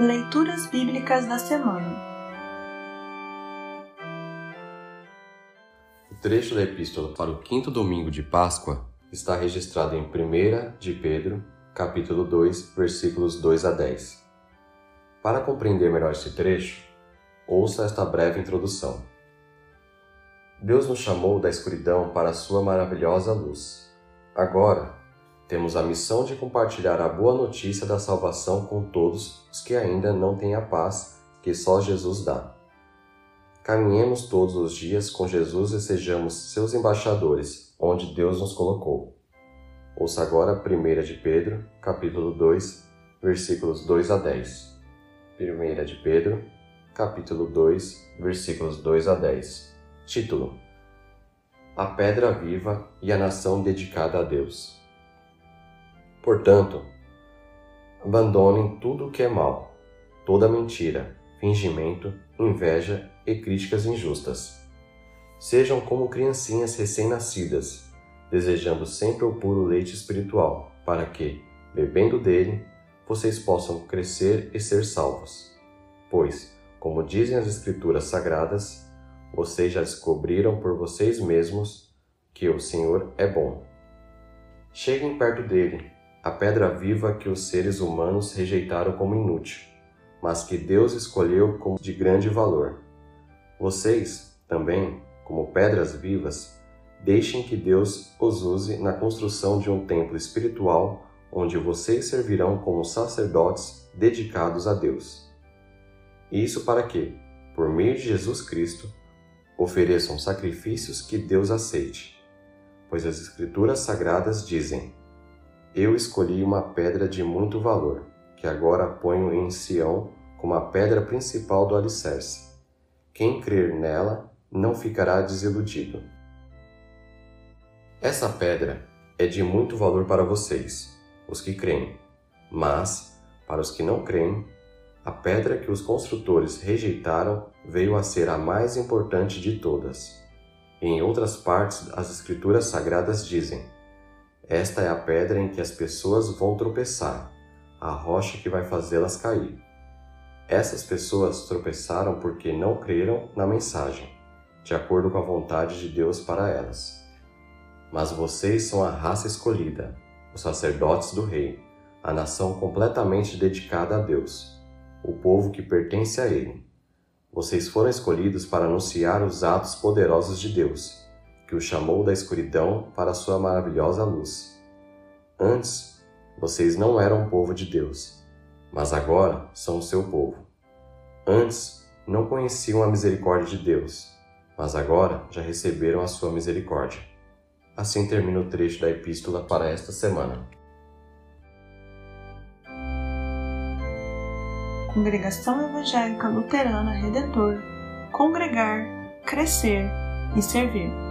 Leituras Bíblicas da Semana O trecho da epístola para o quinto domingo de Páscoa está registrado em 1 de Pedro, capítulo 2, versículos 2 a 10. Para compreender melhor esse trecho, ouça esta breve introdução. Deus nos chamou da escuridão para a sua maravilhosa luz. Agora, temos a missão de compartilhar a boa notícia da salvação com todos os que ainda não têm a paz que só Jesus dá. Caminhemos todos os dias com Jesus e sejamos seus embaixadores, onde Deus nos colocou. Ouça agora 1 de Pedro, capítulo 2, versículos 2 a 10. 1 de Pedro, capítulo 2, versículos 2 a 10. Título: A pedra viva e a nação dedicada a Deus. Portanto, abandonem tudo o que é mal, toda mentira, fingimento, inveja e críticas injustas. Sejam como criancinhas recém-nascidas, desejando sempre o puro leite espiritual, para que, bebendo dele, vocês possam crescer e ser salvos. Pois, como dizem as Escrituras Sagradas, vocês já descobriram por vocês mesmos que o Senhor é bom. Cheguem perto dele a pedra viva que os seres humanos rejeitaram como inútil, mas que Deus escolheu como de grande valor. Vocês, também, como pedras vivas, deixem que Deus os use na construção de um templo espiritual onde vocês servirão como sacerdotes dedicados a Deus. Isso para que, por meio de Jesus Cristo, ofereçam sacrifícios que Deus aceite, pois as Escrituras Sagradas dizem eu escolhi uma pedra de muito valor, que agora ponho em Sião como a pedra principal do alicerce. Quem crer nela não ficará desiludido. Essa pedra é de muito valor para vocês, os que creem, mas, para os que não creem, a pedra que os construtores rejeitaram veio a ser a mais importante de todas. Em outras partes, as Escrituras Sagradas dizem: esta é a pedra em que as pessoas vão tropeçar, a rocha que vai fazê-las cair. Essas pessoas tropeçaram porque não creram na mensagem, de acordo com a vontade de Deus para elas. Mas vocês são a raça escolhida, os sacerdotes do Rei, a nação completamente dedicada a Deus, o povo que pertence a Ele. Vocês foram escolhidos para anunciar os atos poderosos de Deus que o chamou da escuridão para a sua maravilhosa luz. Antes, vocês não eram povo de Deus, mas agora são o seu povo. Antes, não conheciam a misericórdia de Deus, mas agora já receberam a sua misericórdia. Assim termina o trecho da epístola para esta semana. Congregação Evangélica Luterana Redentor Congregar, Crescer e Servir.